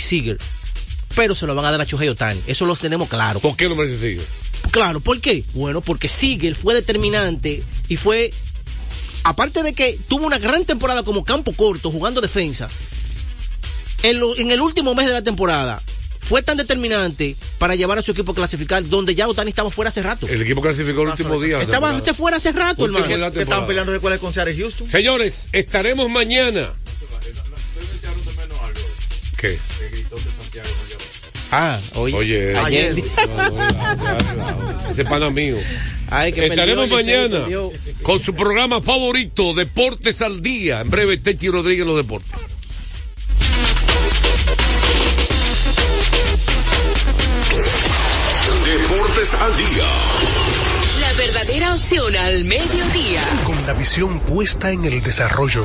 y Seager. Pero se lo van a dar a Shohei Otani. Eso lo tenemos claro. ¿Por qué no merece Seager? Claro, ¿por qué? Bueno, porque Seager fue determinante y fue, aparte de que tuvo una gran temporada como campo corto, jugando defensa, en, lo- en el último mes de la temporada, fue tan determinante para llevar a su equipo a clasificar, donde ya Otani estaba fuera hace rato. El equipo clasificó el último día. Estaba fuera hace rato, Último hermano. estaban peleando, recuerda, con Seattle Houston. Señores, estaremos mañana. ¿Qué? Ah, oye. Oye, Ayer. ese pana mío. Ay, que Estaremos perdió, mañana con su programa favorito, Deportes al Día. En breve, Techi Rodríguez, los deportes. Deportes al día. La verdadera opción al mediodía. Con la visión puesta en el desarrollo,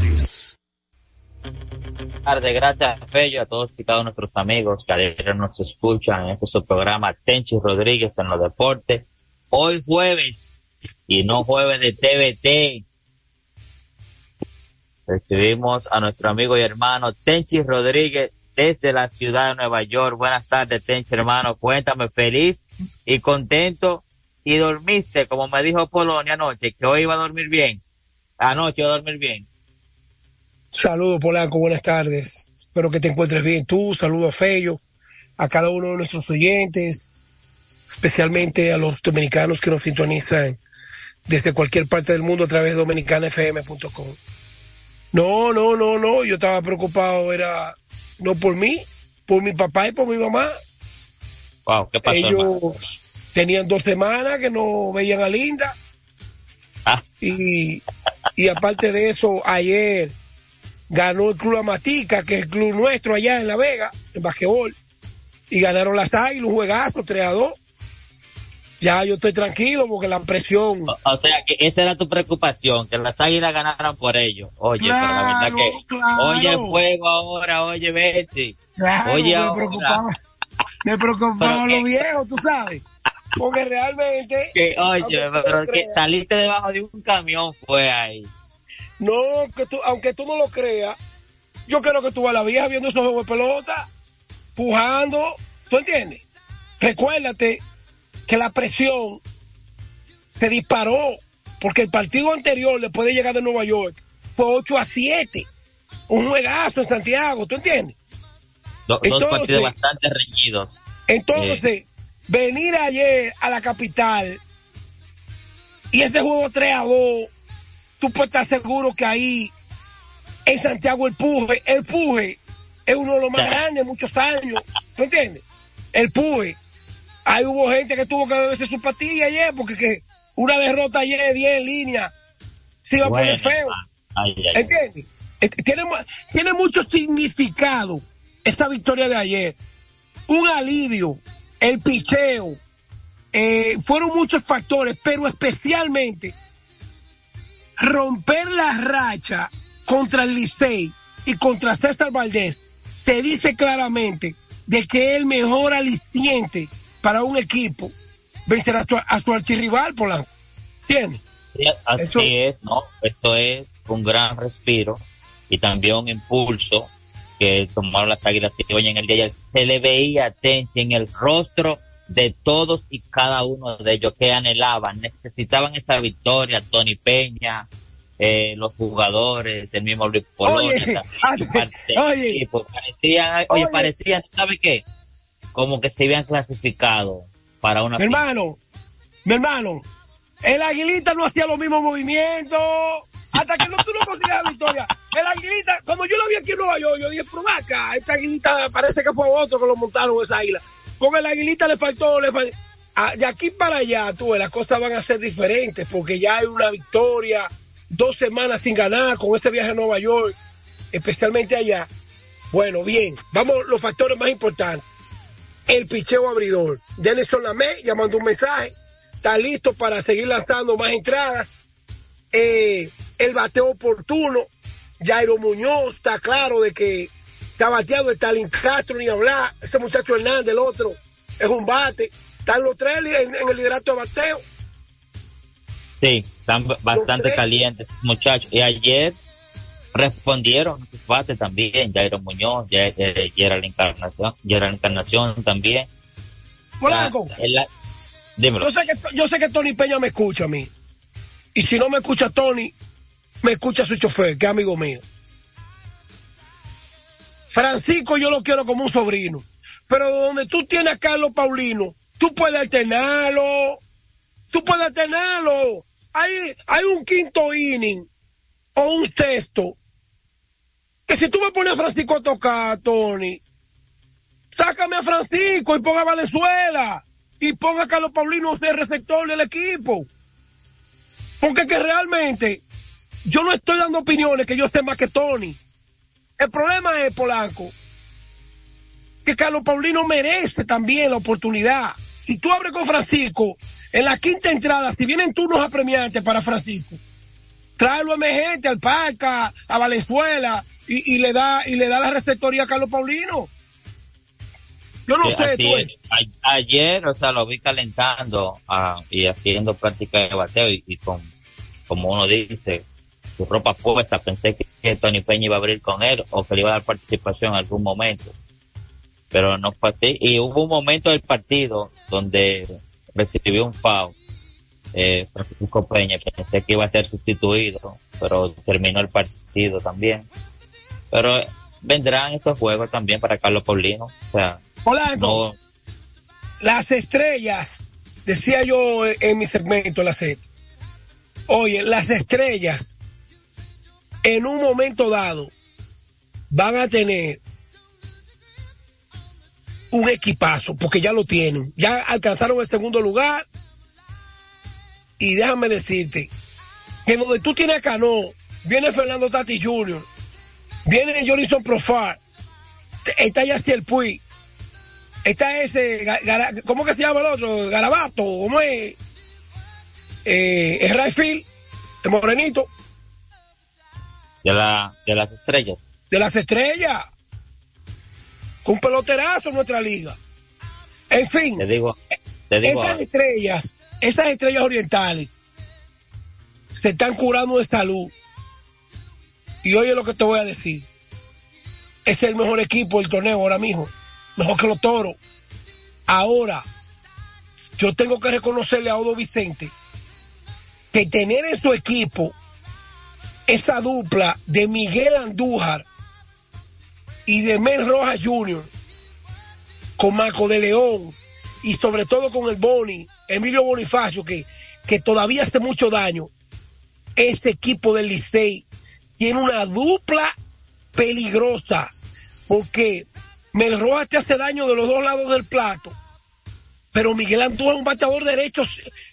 Tardes, gracias Fello, a todos y cada nuestros amigos que ayer nos escuchan en este su programa Tenchi Rodríguez en los deportes. Hoy jueves, y no jueves de TVT, recibimos a nuestro amigo y hermano Tenchi Rodríguez desde la ciudad de Nueva York. Buenas tardes, Tenchi hermano, cuéntame, feliz y contento. Y dormiste, como me dijo Polonia anoche, que hoy iba a dormir bien. Anoche iba a dormir bien. Saludos, Polanco, buenas tardes. Espero que te encuentres bien tú. Saludos a Fello, a cada uno de nuestros oyentes, especialmente a los dominicanos que nos sintonizan desde cualquier parte del mundo a través de dominicanafm.com. No, no, no, no, yo estaba preocupado, era no por mí, por mi papá y por mi mamá. Wow, ¿qué pasó, hermano? Ellos tenían dos semanas que no veían a Linda. Ah. Y, y aparte de eso, ayer ganó el Club Amatica, que es el club nuestro allá en La Vega, en basquetbol. Y ganaron las águilas, un juegazo, 3 a 2. Ya yo estoy tranquilo porque la presión. O, o sea, que esa era tu preocupación, que las águilas ganaran por ello. Oye, pero la verdad Claro, que, claro. oye, fuego ahora, oye, Betsy. Claro, Oye, me ahora. preocupaba, me preocupaba Pero lo que- viejo, tú sabes. Porque realmente. Que, oye, pero que saliste debajo de un camión fue ahí. No, que tú, aunque tú no lo creas, yo quiero que tú a la vieja viendo esos juegos de pelota, pujando, ¿tú entiendes? Recuérdate que la presión se disparó porque el partido anterior, después de llegar de Nueva York, fue 8 a 7. Un juegazo en Santiago, ¿tú entiendes? Do- dos Entonces- partidos bastante reñidos. Entonces, venir ayer a la capital y ese juego 3 a 2, tú puedes estar seguro que ahí en Santiago el puje, el puje es uno de los más grandes de muchos años. ¿Tú entiendes? El puje. Ahí hubo gente que tuvo que beberse su patilla ayer porque que una derrota ayer de 10 en línea se iba a poner feo. ay, ay, ay. ¿Entiendes? Este, Tiene, mu- tiene mucho significado esta victoria de ayer. Un alivio, el picheo, eh, fueron muchos factores, pero especialmente romper la racha contra el Licey y contra César Valdés te dice claramente de que es el mejor aliciente para un equipo vencer a su, a su archirrival, Polanco. ¿Entiendes? Sí, Así Eso- es, ¿no? Esto es un gran respiro y también un impulso que tomaron las águilas hoy en el día de ayer se le veía Tenchi en el rostro de todos y cada uno de ellos que anhelaban, necesitaban esa victoria, Tony Peña, eh, los jugadores, el mismo Luis Polonia, Oye, también, oye. equipo. parecían, oye, Oye. parecían, ¿sabe qué? Como que se habían clasificado para una Mi hermano, mi hermano, el aguilita no hacía los mismos movimientos. Hasta que no, tú no conseguías la victoria. El aguilita, cuando yo lo vi aquí en Nueva York, yo dije, pero ven acá, esta aguilita parece que fue otro que lo montaron esa águila. Porque el aguilita le faltó, le faltó. Ah, de aquí para allá, tú, las cosas van a ser diferentes porque ya hay una victoria, dos semanas sin ganar con este viaje a Nueva York, especialmente allá. Bueno, bien, vamos los factores más importantes. el picheo abridor. Denison Lamé ya mandó un mensaje, está listo para seguir lanzando más entradas. Eh, el bateo oportuno, Jairo Muñoz está claro de que está bateado, Stalin Castro ni hablar, ese muchacho Hernández, el otro, es un bate. Están los tres en, en el liderato de bateo. Sí, están bastante tres. calientes, muchachos. Y ayer respondieron sus bates también, Jairo Muñoz, Ya- eh, Gerald Encarnación, Gerald Encarnación también. En la- dímelo. yo sé, que, yo sé que Tony Peña me escucha a mí. Y si no me escucha Tony, me escucha su chofer, que es amigo mío. Francisco yo lo quiero como un sobrino. Pero donde tú tienes a Carlos Paulino, tú puedes alternarlo. Tú puedes alternarlo. Hay, hay un quinto inning o un sexto. Que si tú me pones a Francisco a tocar, Tony, sácame a Francisco y ponga a Valenzuela. Y ponga a Carlos Paulino ser receptor del equipo. Porque que realmente yo no estoy dando opiniones que yo sé más que Tony. El problema es, Polanco, que Carlos Paulino merece también la oportunidad. Si tú abres con Francisco, en la quinta entrada, si vienen turnos apremiantes para Francisco, tráelo emergente al Parca, a Valenzuela, y, y le da, y le da la receptoría a Carlos Paulino. Yo no Sí, sé, así tú. es. A- ayer, o sea, lo vi calentando ah, y haciendo práctica de bateo y, y con, como uno dice, su ropa puesta. Pensé que, que Tony Peña iba a abrir con él o que le iba a dar participación en algún momento. Pero no fue así. Y hubo un momento del partido donde recibió un foul. Eh, Francisco Peña, pensé que iba a ser sustituido, pero terminó el partido también. Pero vendrán estos juegos también para Carlos Paulino. O sea, Polanco, no, las estrellas, decía yo en mi segmento, la set. Oye, las estrellas, en un momento dado, van a tener un equipazo, porque ya lo tienen. Ya alcanzaron el segundo lugar. Y déjame decirte, que donde tú tienes a Cano, viene Fernando Tati Jr., viene Jorison Profar, está Yaciel Puig, está ese, ¿cómo que se llama el otro? Garabato, ¿cómo es? Eh, es Rayfield, el morenito, de, la, de las estrellas. de las estrellas. Un peloterazo en nuestra liga. En fin, Te digo, te digo, esas estrellas, esas estrellas orientales, se están curando de salud. Y oye lo que te voy a decir. Es el mejor equipo del torneo ahora mismo. Mejor que los toros. Ahora, yo tengo que reconocerle a Odo Vicente que tener en su equipo esa dupla de Miguel Andújar y de Mel Rojas Jr. con Marco de León y sobre todo con el Boni, Emilio Bonifacio, que, que todavía hace mucho daño. Ese equipo del Licey tiene una dupla peligrosa porque Mel Rojas te hace daño de los dos lados del plato, pero Miguel Andújar es un bateador derecho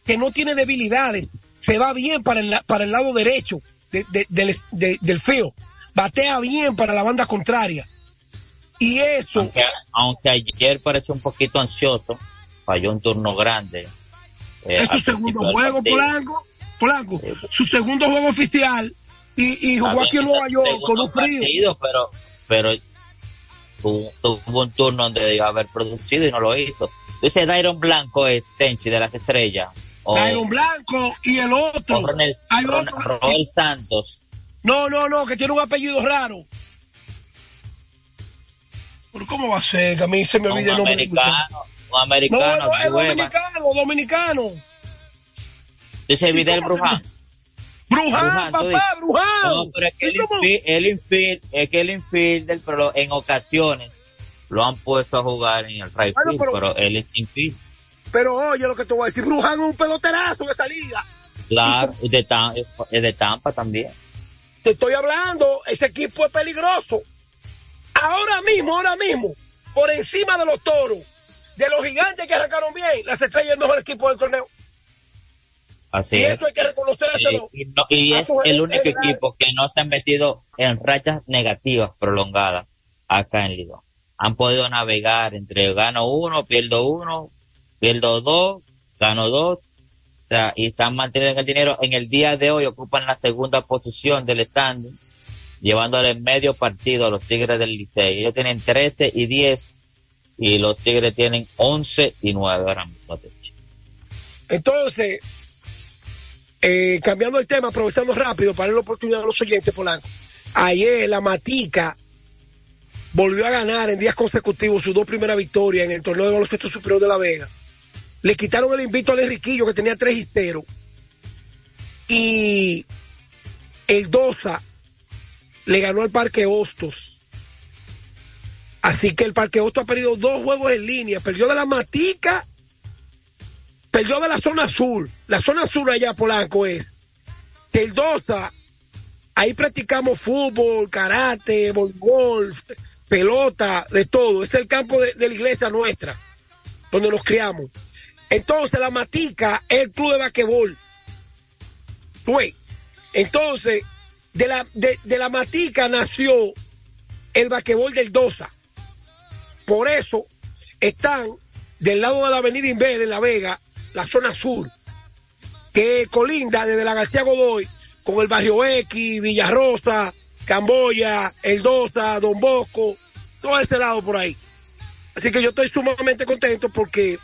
que no tiene debilidades, se va bien para el, para el lado derecho de- de- del, de- del feo, batea bien para la banda contraria. Y eso, aunque, aunque ayer pareció un poquito ansioso, falló un turno grande. eh, es su segundo juego. Polanco, Polanco, su segundo juego oficial y, y jugó aquí en Nueva York con un frío. pero, pero tuvo, tuvo un turno donde debió haber producido y no lo hizo. Dice Dairon Blanco es Tenchi de las estrellas. O, Iron Blanco y el otro. Ronel, Hay Ron- otro. Roel Santos. No, no, no, que tiene un apellido raro. ¿Pero cómo va a ser? Que a mí se me olvida el nombre. americano. Un No, americano. no, es dominicano, dominicano. Dice Vidal Bruján. Bruján, papá. Bruján. No, pero es que el infield, el infield, es que el infielder, pero en ocasiones lo han puesto a jugar en el right Bueno, field, pero- pero él es infield. Pero oye lo que te voy a decir, Bruján es un peloterazo de esa liga. Claro, y de, es de Tampa también. Te estoy hablando, ese equipo es peligroso. Ahora mismo, ahora mismo, por encima de los toros, de los gigantes que arrancaron bien, las estrellas es el mejor equipo del torneo. Así y es. eso hay que reconocérselo. Y, no- es el único general. equipo que no se ha metido en rachas negativas prolongadas acá en Lidón. han podido navegar entre gano uno, pierdo uno, pierdo dos, gano dos, o sea, y se han mantenido en el dinero. En el día de hoy ocupan la segunda posición del standing, llevándole medio partido a los Tigres del Licey. Ellos tienen 13 y 10 y los Tigres tienen 11 y 9 ahora mismo. Entonces, eh, cambiando el tema, aprovechando rápido para dar la oportunidad a los oyentes, Polanco. Ayer la Matica volvió a ganar en días consecutivos sus dos primeras victorias en el torneo de baloncesto superior de La Vega. Le quitaron el invito al Enriquillo que tenía tres cero. Y el Dosa le ganó al Parque Hostos. Así que el Parque Hostos ha perdido dos juegos en línea. Perdió de la Matica, perdió de la zona sur. La zona sur allá, Polanco, es que el Dosa, ahí practicamos fútbol, karate, voleibol, pelota, de todo. Es el campo de, de la iglesia nuestra, donde nos criamos. Entonces la Matica es el club de basquetbol. Entonces, de la, de, de la Matica nació el basquetbol del Dosa. Por eso están del lado de la avenida Inver en La Vega, la zona sur, que colinda desde la García Godoy con el barrio X, Villarrosa, Camboya, El Dosa, Don Bosco, todo ese lado por ahí. Así que yo estoy sumamente contento porque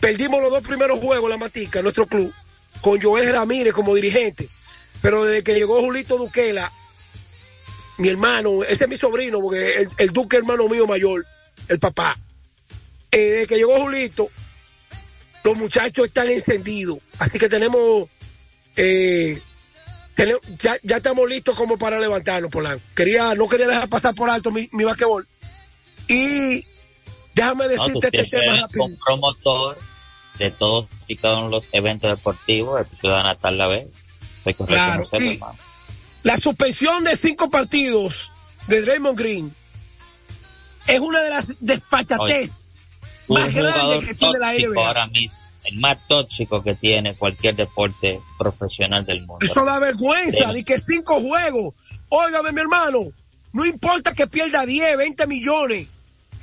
perdimos los dos primeros juegos la Matica, nuestro club, con Joel Ramírez como dirigente. Pero desde que llegó Julito Duquela, mi hermano, ese es mi sobrino, porque el, el Duque hermano mío mayor, el papá. Eh, desde que llegó Julito, los muchachos están encendidos. Así que tenemos, eh, ya, ya, estamos listos como para levantarnos, Polanco. Quería, no quería dejar pasar por alto mi, mi basquetbol. Y déjame decirte no, este tema rápido. Un promotor de todos y cada uno de los eventos deportivos de Ciudad Natal La Vega. Claro, y la suspensión de cinco partidos de Draymond Green es una de las desfachatez más grandes que tiene la NBA. Ahora mismo, el más tóxico que tiene cualquier deporte profesional del mundo. Eso da vergüenza, de que cinco juegos. Óigame, mi hermano, no importa que pierda 10, 20 millones.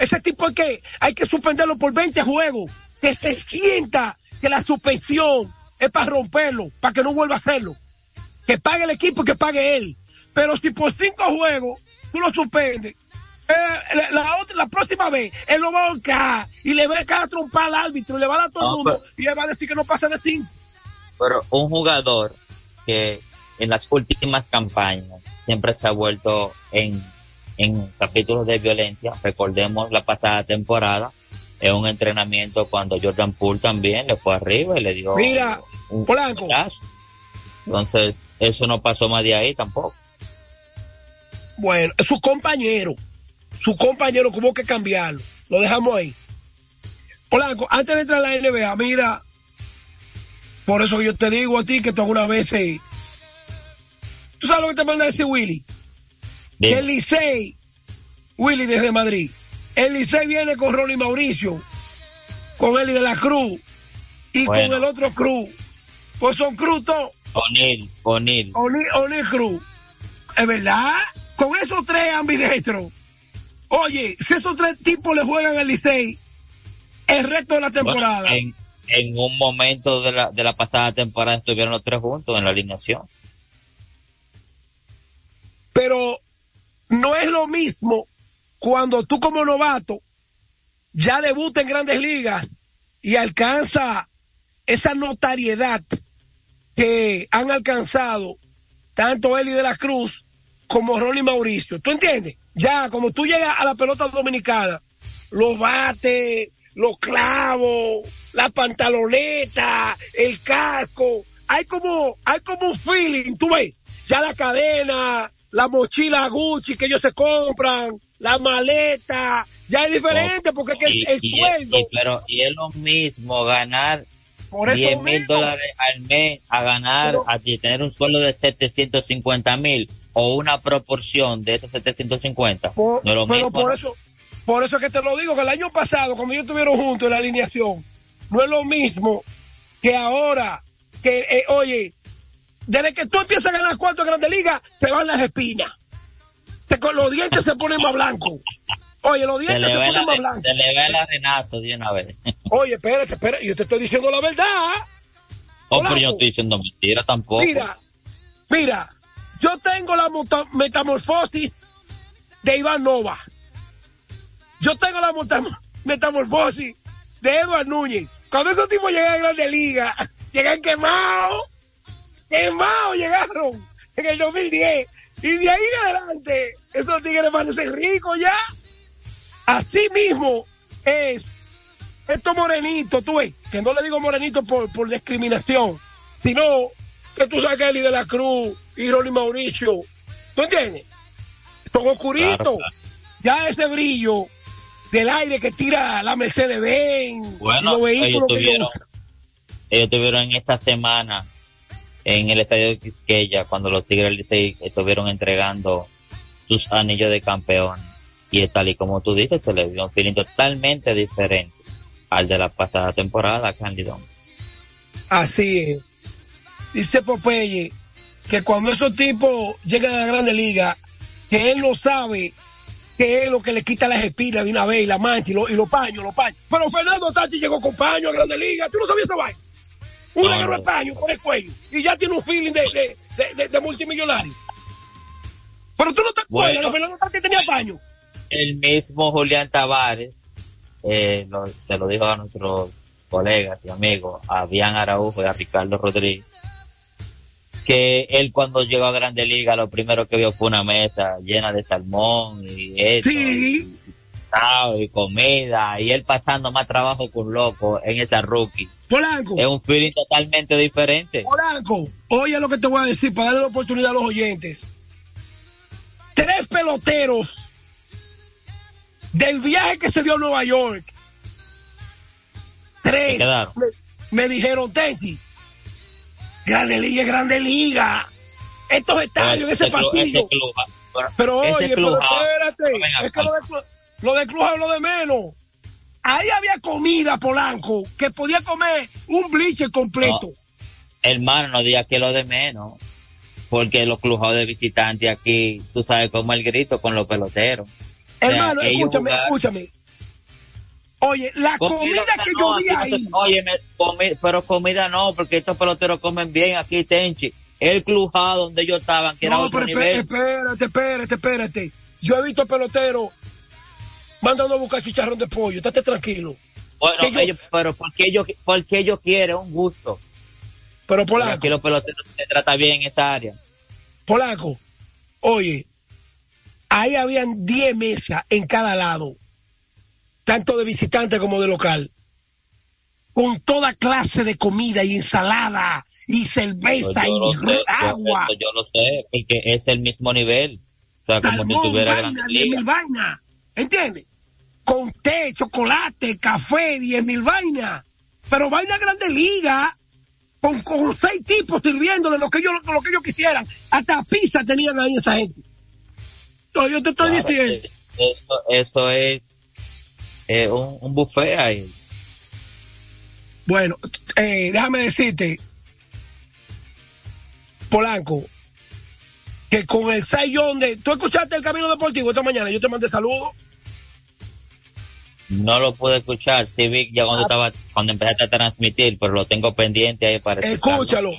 Ese tipo hay que, hay que suspenderlo por 20 juegos. Que se sienta que la suspensión es para romperlo, para que no vuelva a hacerlo que pague el equipo y que pague él. Pero si por cinco juegos tú lo suspendes, eh, la, la, otra, la próxima vez, él lo va a ahorcar y le va a cada trompa al árbitro y le va a dar a todo el mundo pero, y le va a decir que no pasa de cinco. Pero un jugador que en las últimas campañas siempre se ha vuelto en, en capítulos de violencia, recordemos la pasada temporada, en un entrenamiento cuando Jordan Poole también le fue arriba y le dio Mira, un Polanco. Entonces, eso no pasó más de ahí tampoco. Bueno, su compañero, su compañero tuvo que cambiarlo. Lo dejamos ahí. Polanco, antes de entrar a la NBA, mira, por eso yo te digo a ti que tú algunas veces, tú sabes lo que te manda a decir Willy. Bien. El Licey, Willy desde Madrid, el Licey viene con Ronnie Mauricio, con Eli de la Cruz y Bueno. con el otro Cruz. Pues son Cruz todos. O'Neill, O'Neill. O'Neill Cruz. ¿Es verdad? Con esos tres ambidestros. Oye, si esos tres tipos le juegan al Licey el resto de la temporada. Bueno, en, en un momento de la, de la pasada temporada estuvieron los tres juntos en la alineación. Pero no es lo mismo cuando tú como novato ya debuta en grandes ligas y alcanza esa notariedad que han alcanzado tanto Eli de la Cruz como Ronnie Mauricio. ¿Tú entiendes? Ya, como tú llegas a la pelota dominicana, los bates, los clavos, la pantaloneta, el casco, hay como, hay como un feeling, tú ves, ya la cadena, la mochila Gucci que ellos se compran, la maleta, ya es diferente porque es que Y, el, el sueldo, y- pero, y es lo mismo ganar por eso 10 mil dólares al mes a ganar, Pero- a tener un sueldo de 750 mil o una proporción de esos 750. Por- no es lo pero mismo, por ¿no? eso, por eso es que te lo digo, que el año pasado, cuando ellos estuvieron juntos en la alineación, no es lo mismo que ahora, que, eh, oye, desde que tú empiezas a ganar cuarto de Grande Liga, te van las espinas. Te- con los dientes se ponen más blancos. Oye, los Se dientes se, ve ponen más la, blancos. se le ve la Renato de una vez. Oye, espérate, espérate, yo te estoy diciendo la verdad. Oh, pero yo no estoy diciendo mentira tampoco. Mira, mira, yo tengo la metamorfosis de Iván Nova. Yo tengo la metamorfosis de Eduard Núñez. Cuando esos tipos llegan a Grande Liga, llegan quemados. Quemados llegaron en el 2010. Y de ahí en adelante, esos tigres parecen ricos ya. Así mismo es estos morenitos, tú ves, que no le digo morenito por, por discriminación, sino que tú sabes que Eli de la Cruz y Ronnie Mauricio, ¿tú entiendes? Son oscuritos. Claro, claro. Ya ese brillo del aire que tira la Mercedes Benz, Bueno, los vehículos ellos que tuvieron- usan. Ellos tuvieron esta semana en el estadio de Quisqueya, cuando los Tigres del Licey estuvieron entregando sus anillos de campeón. Y tal y como tú dices, se le dio un feeling totalmente diferente al de la pasada temporada, Candidón. Así es. Dice Popeye que cuando esos tipos llegan a la Grande Liga, que él no sabe que es lo que le quita las espinas de una vez y la mancha y, lo- los paños, los paños. Pero Fernando Tati llegó con paño a Grande Liga. ¿Tú no sabías esa vaina? Un No, de no. paño por el cuello y ya tiene un feeling de, de, de, de- multimillonario. Pero tú no te acuerdas Bueno. Fernando Tati tenía paño. El mismo Julián Tavares, eh, lo- se lo dijo a nuestros colegas y amigos, a Bian Araujo y a Ricardo Rodríguez, que él cuando llegó a Grande Liga lo primero que vio fue una mesa llena de salmón y eso, Sí. Y comida, y él pasando más trabajo que un loco en esa rookie. Polanco. Es un feeling totalmente diferente. Polanco, oye lo que te voy a decir para darle la oportunidad a los oyentes. Tres peloteros del viaje que se dio a Nueva York. Tres me, me dijeron, Tenchi, Grande Liga, Grande Liga. Estos estadios en ese pasillo. bueno, Pero oye, pero club- espérate, es que lo de, lo de Cruz es lo de menos. Ahí había comida, Polanco, que podía comer un bleacher completo. hermano, no digas que lo de menos, porque los clubes de visitantes aquí, tú sabes cómo el grito con los peloteros. O sea, Hermano, escúchame, escúchame. Oye, la comida, que yo vi no ahí, comi- pero comida no, porque estos peloteros comen bien aquí, Tenchi. El clujado donde ellos estaban, que era no, otro pero nivel. espérate, espérate, espérate. Yo he visto peloteros mandando a buscar chicharrón de pollo, estate tranquilo. bueno, yo- ellos, pero porque ellos, porque ellos quieren un gusto. Pero Porque los peloteros se trata bien en esa área. Polanco, oye, ahí habían 10 mesas en cada lado, tanto de visitante como de local, con toda clase de comida y ensalada y cerveza Yo y sé, yo- agua. eso yo lo sé, porque es el mismo nivel. O sea, como si tuviera vaina, gran 10 liga. mil vainas, ¿entiendes? Con té, chocolate, café, 10 mil vainas, pero vaina grande liga, con, con seis tipos sirviéndole lo que ellos, lo que ellos quisieran, hasta pizza tenían ahí esa gente. No, yo te estoy Claro, diciendo, Eso, eso es eh, un, un buffet ahí. bueno, eh, déjame decirte, Polanco, que con el sayón de, tú escuchaste el camino deportivo esta mañana, yo te mandé saludos. No lo pude escuchar, sí vi ya Ah. cuando estaba, cuando empezaste a transmitir, pero lo tengo pendiente ahí para Escúchalo.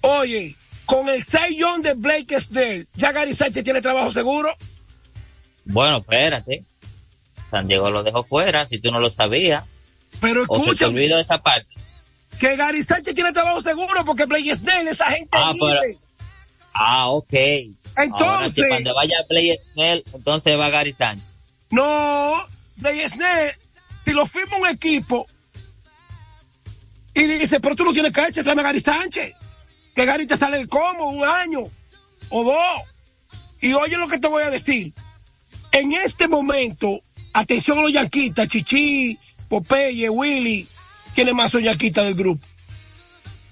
Oye, con el 6 de Blake Snell, ¿ya Gary Sánchez tiene trabajo seguro? Bueno, espérate. San Diego lo dejó fuera, si tú no lo sabías. Pero O se te escúchame, olvidó esa parte. que Gary Sánchez tiene trabajo seguro porque Blake Snell, esa gente Ah, pero-. Ah, ok. Ahora, si Entonces, cuando vaya Play Snell, entonces va Gary Sánchez. no, Snell, si lo firma un equipo y dice, pero tú no tienes cancha, tráeme a Gary Sánchez. Que Gary te sale como un año o dos. Y oye lo que te voy a decir. En este momento, atención a los yanquitas, Chichi, Popeye, Willy, ¿quiénes más son yanquitas del grupo?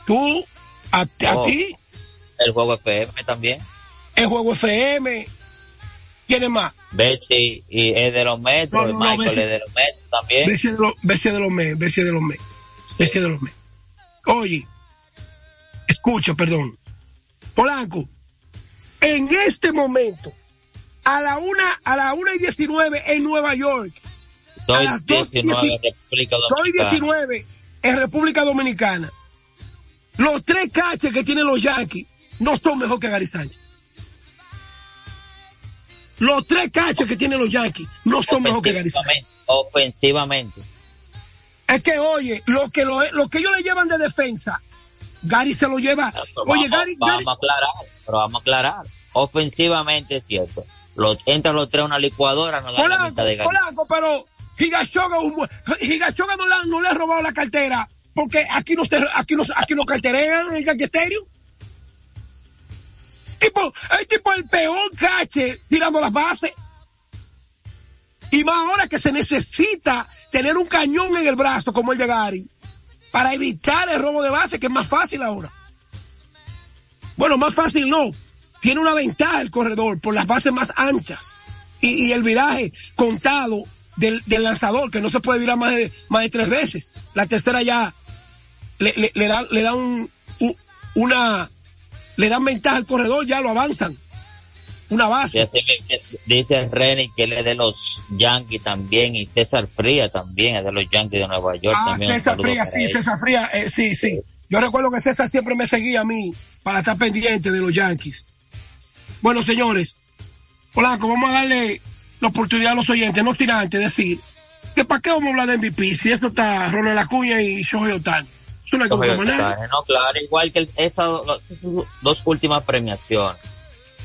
Tú, a, a Oh. ti, El juego FM también. el juego FM, ¿quiénes más? Betsy y es de los No, no, no, Michael Betsy. es de los metros también. Bestia de de los mes, bestia de los mes, bestia de los mes. Oye, escucha, perdón. Polanco, en este momento, a la una, a la una y 19 en Nueva York. A las dos 19 dieci- República Soy Dominicana. 19 en República Dominicana. Los tres caches que tienen los Yankees no son mejor que Gary Sánchez. Los tres caches que tienen los Yankees no son mejor que Gary Sánchez. Ofensivamente. Es que, oye, lo que, lo, lo que ellos le llevan de defensa, Gary se lo lleva. Pero Oye, vamos, Gary, vamos Gary- a aclarar, pero vamos a aclarar. Ofensivamente es cierto. Los, entran los tres a una licuadora, la Polanco, mitad de Gary. Polanco, pero Higashoga no, la- no le ha robado la cartera porque aquí no aquí no, aquí no carterean en el. Tipo, el tipo el peor cache tirando las bases. Y más ahora que se necesita tener un cañón en el brazo como el de Gary para evitar el robo de base, que es más fácil ahora. Bueno, más fácil no. Tiene una ventaja el corredor por las bases más anchas y, el viraje contado del, del lanzador, que no se puede virar más de, más de tres veces. La tercera ya le, le, da, le da un- una, le dan ventaja al corredor, ya lo avanzan. Una base. me- dice Renny que él es de los Yankees también y César Fría también es de los Yankees de Nueva York. Ah, también César Fría, sí. César Fría, eh, sí, sí. Yo recuerdo que César siempre me seguía a mí para estar pendiente de los Yankees. Bueno, señores, Polanco, vamos a darle la oportunidad a los oyentes, no tirantes, decir que para qué vamos a hablar de MVP si esto está Ronald Acuña y Shohei Otani. Eso no hay que Oye, buscar más nada. Otani, No, claro, igual que esas dos últimas premiaciones,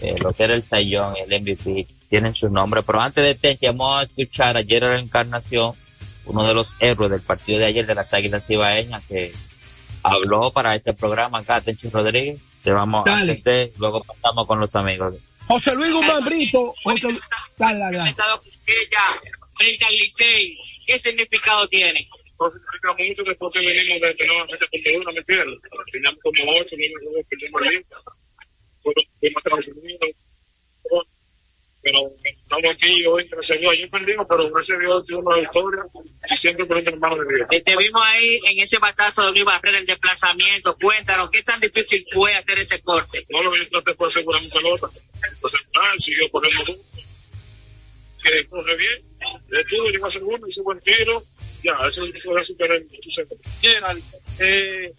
eh, lo que era el Sayón y el MVP, tienen su nombre. Pero antes de Tenchi, vamos a escuchar ayer en la Encarnación, uno de los héroes del partido de ayer de las Águilas Ibaeñas, que habló para este programa acá, Tenchi Rodríguez. Te vamos a Dale. hacer, luego pasamos con los amigos. José Luis Guzmán Brito, José Dale, dale, dale. frente al Licey, ¿qué significado tiene? No significa mucho después que venimos de tener una una, ¿me entiendes? Teníamos como ocho, nueve juegos que perdimos fuimos a Estados Unidos. Pero estamos aquí hoy, gracias a Dios. Ayer perdimos, pero gracias a Dios tuvimos una victoria y siempre poniendo en manos de Dios. Eh, Te vimos ahí en ese batazo de Luis Barrera, el desplazamiento. Cuéntanos, ¿qué tan difícil fue hacer ese corte? No lo que yo traté fue asegurar mi pelota. Asegurar, siguió corriendo. Que corre bien. Estuvo, llegó a segundo, hizo buen tiro. Ya, eso es centro. Gerald, eh,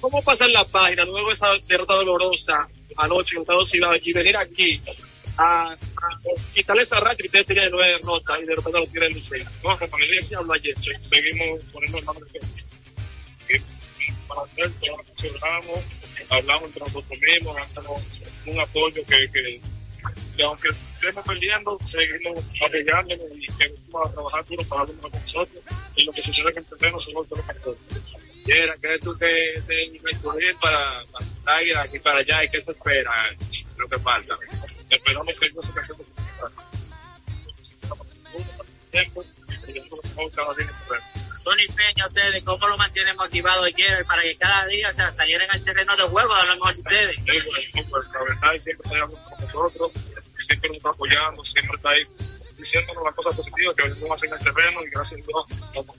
¿cómo pasar la página luego de esa derrota dolorosa anoche en Estados Unidos y venir aquí a, a quitarle esa racha que ustedes de nueve derrotas y derrotar a los Tigres del Liceo? No, ¿Qué se habló ayer? se- seguimos poniendo en manos de. Y para hacer todo lo que hablamos entre nosotros mismos, un apoyo que, que, que aunque estemos perdiendo, seguimos apoyándonos y que vamos a trabajar duro para mejor con nosotros. Y lo que sucede en el terreno se lo para nosotros. Gerald, ¿crees tú que te influir para, para Águila aquí para allá y qué se espera? Lo que falta. Esperamos que no se casemos con nosotros el. Tony Peña, ustedes, ¿cómo lo mantienen motivado ayer para que cada día se salieran al terreno de juego a lo mejor de ustedes? Sí, pues, pues, la verdad, siempre hablando con nosotros, siempre nos está apoyando, siempre está ahí diciéndonos las cosas positivas que venimos a hacer en el terreno y gracias a Dios estamos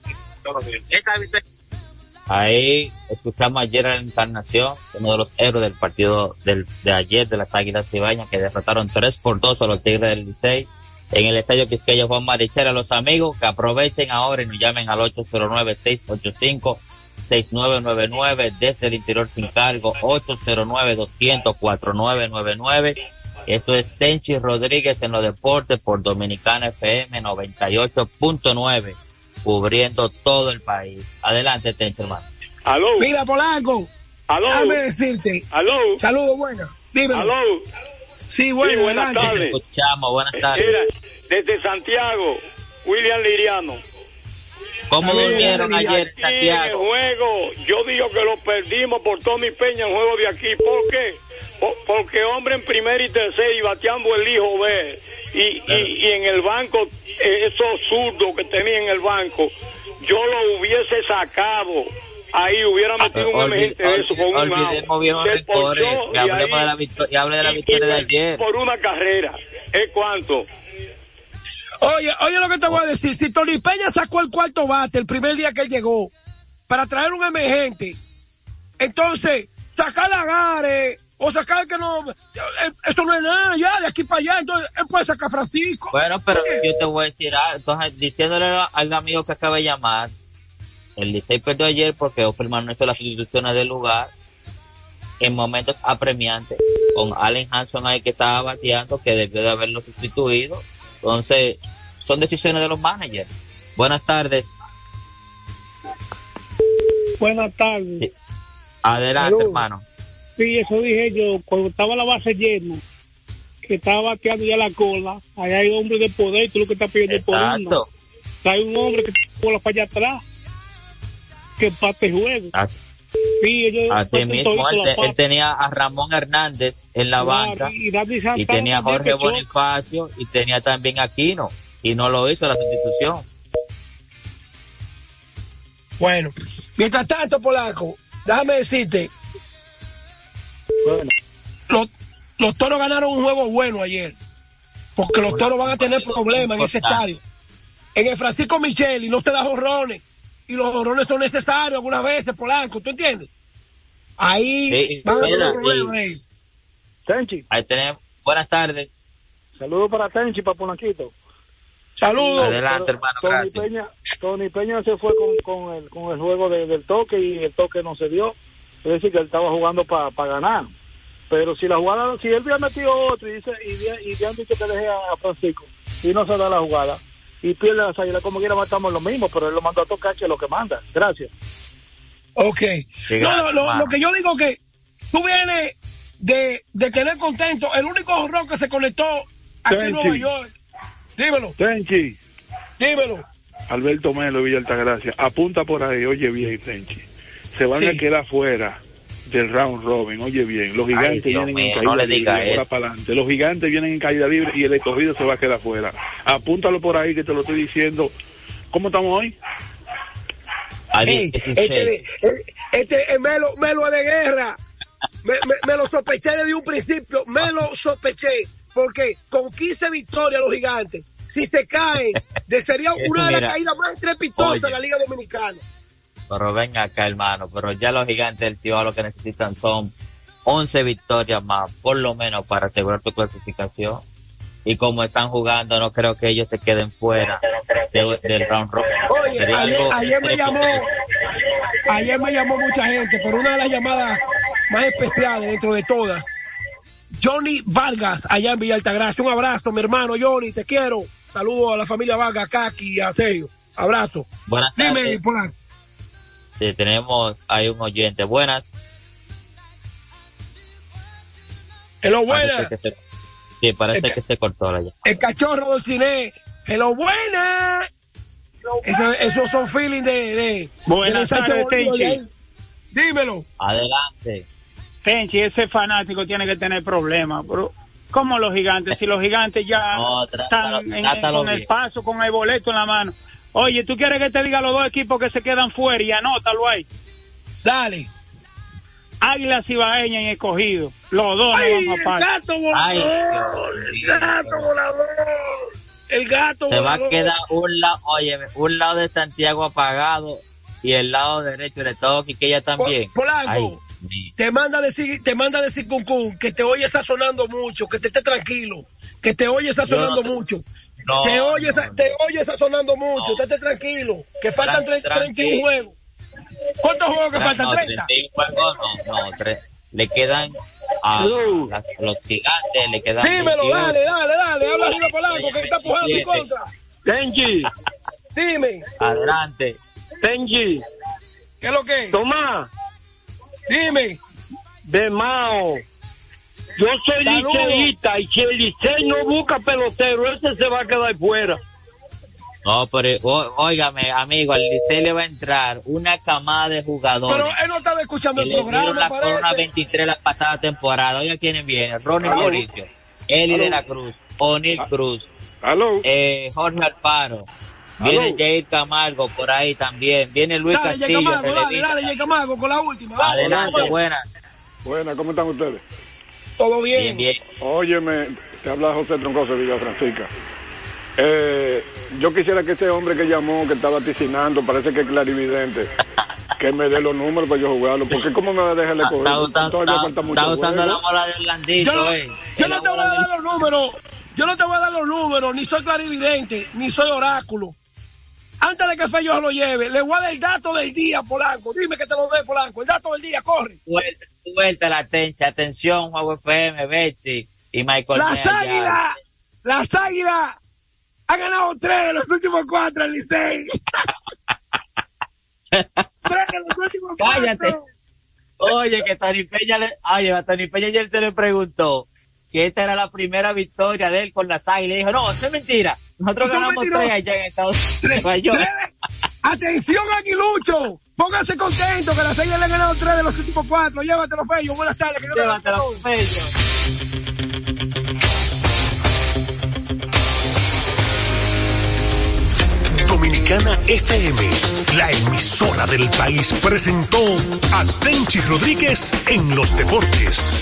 Ahí escuchamos ayer en la Encarnación, uno de los héroes del partido del, de ayer de las Águilas Cibañas, que derrotaron 3 por 2 a los Tigres del Licey en el Estadio Quisqueya Juan Marichal. A los amigos que aprovechen ahora y nos llamen al 809-685-6999 desde el interior sin cargo, 809-200-4999. Esto es Tenchi Rodríguez en los deportes por Dominicana FM 98.9, cubriendo todo el país. Adelante, Tenchi, hermano. Aló, Mira, Polanco, aló, déjame decirte. aló, Saludos, buenos. Dímelo. aló. Sí, bueno, Sí, buenas adelante. tardes. Escuchamos, buenas tardes. Mira, desde Santiago, William Liriano. ¿Cómo durmieron ayer en en el Santiago? juego, yo digo que lo perdimos por Tommy Peña en el juego de aquí. ¿Por qué? Po- porque hombre en primer y tercer y bateando el hijo B. Y, y, y en el banco, eh, esos zurdos que tenía en el banco, yo lo hubiese sacado. Ahí hubiera metido un emergente de eso con un out. Se ponchó y ahí- de la victoria, y de la victoria ayer. Por una carrera. ¿Es cuánto? Oye, oye lo que te voy a decir. Si Tony Peña sacó el cuarto bate el primer día que él llegó para traer un emergente, entonces sacar a Gare, o sacar que no, eh, esto no es nada, ya, de aquí para allá, entonces él puede sacar a Francisco. Bueno, pero yo te voy a decir, ah, entonces, diciéndole al amigo que acaba de llamar, el Licey perdió ayer porque Offerman no hizo las sustituciones del lugar en momentos apremiantes, con Allen Hanson ahí que estaba bateando, que debió de haberlo sustituido. Entonces, son decisiones de los managers. Buenas tardes. Buenas tardes. Adelante, hermano. Sí, eso dije yo, cuando estaba la base llena, que estaba bateando ya la cola, allá hay hombres de poder, tú lo que estás pidiendo es. Exacto. Hay un hombre que tiene cola para allá atrás, que empate juego. Así, Sí, ellos así mismo, él, tenía a Ramón Hernández en la Claro, banca y tenía a Jorge. Bonifacio y tenía también a Aquino y no lo hizo la sustitución. Bueno, mientras tanto, Polaco, déjame decirte, los, los toros ganaron un juego bueno ayer, porque los toros van a tener problemas en ese estadio. En el Francisco Micheli no se da jorrones, y los jorrones son necesarios algunas veces, Polanco, ¿tú entiendes? Ahí Sí, van a tener problemas y- ahí. Tenchi, Ahí tenemos. Buenas tardes. saludos para Tenchi, para Polanquito. Saludos. Adelante, hermano. Tony Gracias. Peña, Tony Peña se fue con, con, el, con el juego de- del toque y el toque no se dio. Es decir, que él estaba jugando para ganar. Pero si la jugada, si él hubiera metido otro y dice y, había- y habían dicho que deje a, a Francisco y no se da la jugada y pierde las águilas, como quiera matamos lo mismo, pero él lo mandó a tocar que es lo que manda. Gracias. Ok. Sí, No, no, lo, lo que yo digo que tú vienes de, de tener contento. El único jorrón que se conectó aquí en. Nueva York. Dímelo, Tenchi, dímelo. Alberto Melo, Villa Altagracia, apunta por ahí, oye bien, Tenchi. Se van Sí. a quedar fuera del round robin, oye bien. Los gigantes Ay, vienen mío, en caída no le libre, diga ahora eso. para adelante. Los gigantes vienen en caída libre y el escogido se va a quedar fuera. Apúntalo por ahí que te lo estoy diciendo. ¿Cómo estamos hoy? Ey, 16. este, de- este eh, Melo, Melo de guerra. Me, me- me lo sospeché desde un principio. Me lo sospeché. Porque con 15 victorias los gigantes, si se caen, sería una de las caídas más estrepitosas de la Liga Dominicana. Pero ven acá, hermano. Pero ya los gigantes del tío lo que necesitan son 11 victorias más, por lo menos, para asegurar tu clasificación. Y como están jugando, no creo que ellos se queden fuera de- del round robin. Oye, ayer, me llamó, ayer me llamó mucha gente, pero una de las llamadas más especiales dentro de todas, Johnny Vargas, allá en Villa Altagracia. Un abrazo, mi hermano Johnny, te quiero. Saludos a la familia Vargas, Kaki y a Sergio. Abrazo. Buenas Dime, tardes. Tenemos, hay un oyente. Buenas. Hello, Parece buena. que se- sí, parece El- que se cortó la ya. El cachorro del cine. Hello, buena. Eso- esos son feelings de, de, Buenas tardes, Tenchi. Dímelo. Adelante. Tenchi, ese fanático tiene que tener problemas, pero como los gigantes, si los gigantes ya No, trátalo- están en- trátalo con el paso, con el boleto en la mano. Oye, ¿tú quieres que te diga los dos equipos que se quedan fuera y anótalo ahí? Dale. Águilas Ibaeña y Escogido. Los dos Ay, no el van a pasar. gato volador. El gato volador. El gato Se va a volador. quedar un lado, oye, un lado de Santiago apagado y el lado derecho de todo Quiqueya también. Po- Polanco. Ay, Te manda a decir, te manda a decir Cuncún que te oye está sonando mucho, que te esté tranquilo, que te oye está no sonando te- mucho. No, te oye, no, está- no. te oye está sonando mucho, esté tranquilo, que faltan Tran- tre- 31 tranqui- juegos. ¿Cuántos juegos que faltan? no, 30. 31 juegos, no, no, tres. Le quedan a las- los gigantes, le quedan. Dímelo, 28. dale, dale, dale, habla arriba Polanco que está pujando en 27. contra. Tenchi, Dime, Adelante. Tenchi, ¿qué es lo que? es? Tomás, Dime, de Mao. Yo soy liceísta y si el Licey no busca pelotero, ese se va a quedar fuera. No, pero óigame, amigo, al Licey le va a entrar una camada de jugadores. pero él no estaba escuchando el programa, la corona parece. 23 la pasada temporada. Oiga quiénes vienen. Ronnie. Mauricio, Eli de la Cruz, O'Neill Ah. Cruz, Aló. eh, Jorge Alfaro. Viene. Jair Camargo por ahí también. Viene Luis Dale, Castillo. Camargo, dale, dale, Jay Camargo, con la última. Adelante, buenas. Buenas, ¿cómo están ustedes? Todo bien. Bien, bien. Óyeme, te habla José Troncoso de Villa Francisca. Eh, yo quisiera que ese hombre que llamó, que estaba vaticinando, parece que es clarividente, que me dé los números para yo jugarlo. Porque ¿cómo me va a dejar de coger? Está usando, Todavía está- falta mucho está usando la bola de Orlandito, Yo no, eh. yo no te voy a dar los números. Yo no te voy a dar los números, ni soy clarividente, ni soy oráculo. Antes de que Fello se lo lleve, le voy a dar el dato del día, Polanco. Dime que te lo dé, Polanco. El dato del día, corre. Suelta, suelta la tencha. Atención, Juego FM, Betsy y Michael. Las águilas, las águilas han ganado tres de los últimos cuatro al Licey. tres de los últimos Cállate. cuatro. Oye, que Tony Peña le, oye, a Tony Peña ayer se le preguntó que esta era la primera victoria de él con las águilas. Y dijo, no, eso es mentira. Nosotros Eso ganamos mentiroso. tres allá en Estados Unidos. Atención, Aguilucho. Pónganse contentos que las águilas le han ganado tres de los últimos cuatro. Llévatelo, Fello. Buenas tardes. Que Llévatelo. Peña. Dominicana FM, la emisora del país, presentó a Tenchi Rodríguez en los deportes.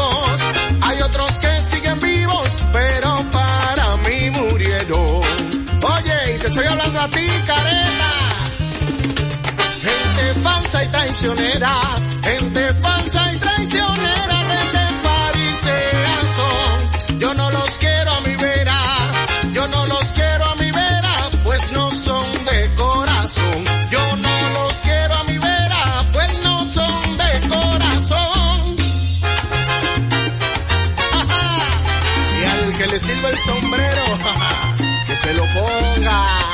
a. Gente falsa y traicionera, gente falsa y traicionera, gente farisea son. Yo no los quiero a mi vera, yo no los quiero a mi vera, pues no son de corazón. Yo no los quiero a mi vera, pues no son de corazón. y al que le sirva el sombrero, que se lo ponga.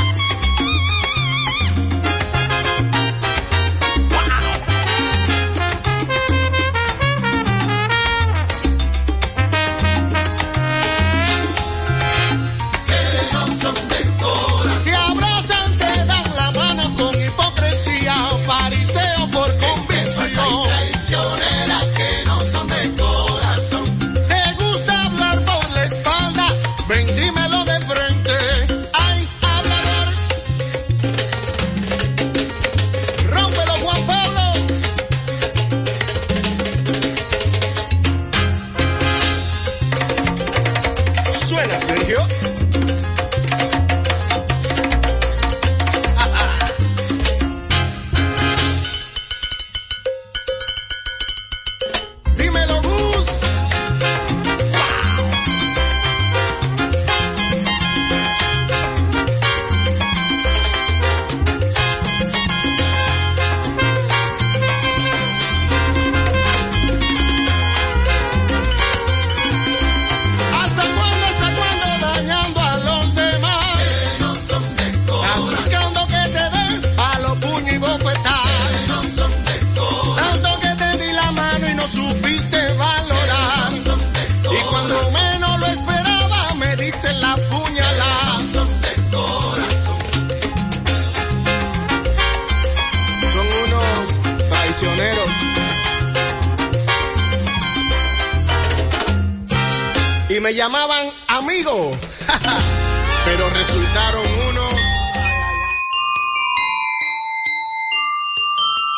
Llamaban amigo. Pero resultaron unos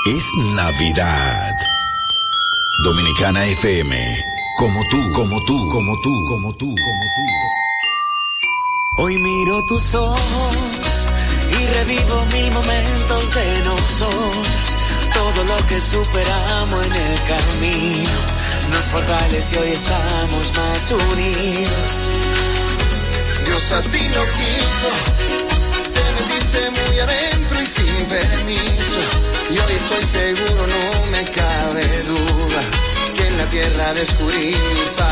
Es Navidad. Dominicana FM. Como tú, como tú, como tú, como tú, como tú. Hoy miro tus ojos y revivo mil momentos de nosotros. Todo lo que superamos en el camino nos fortalece y hoy estamos más unidos. Dios así lo quiso. Te metiste muy adentro y sin permiso. Y hoy estoy seguro, no me cabe duda, que en la tierra descubrí mi.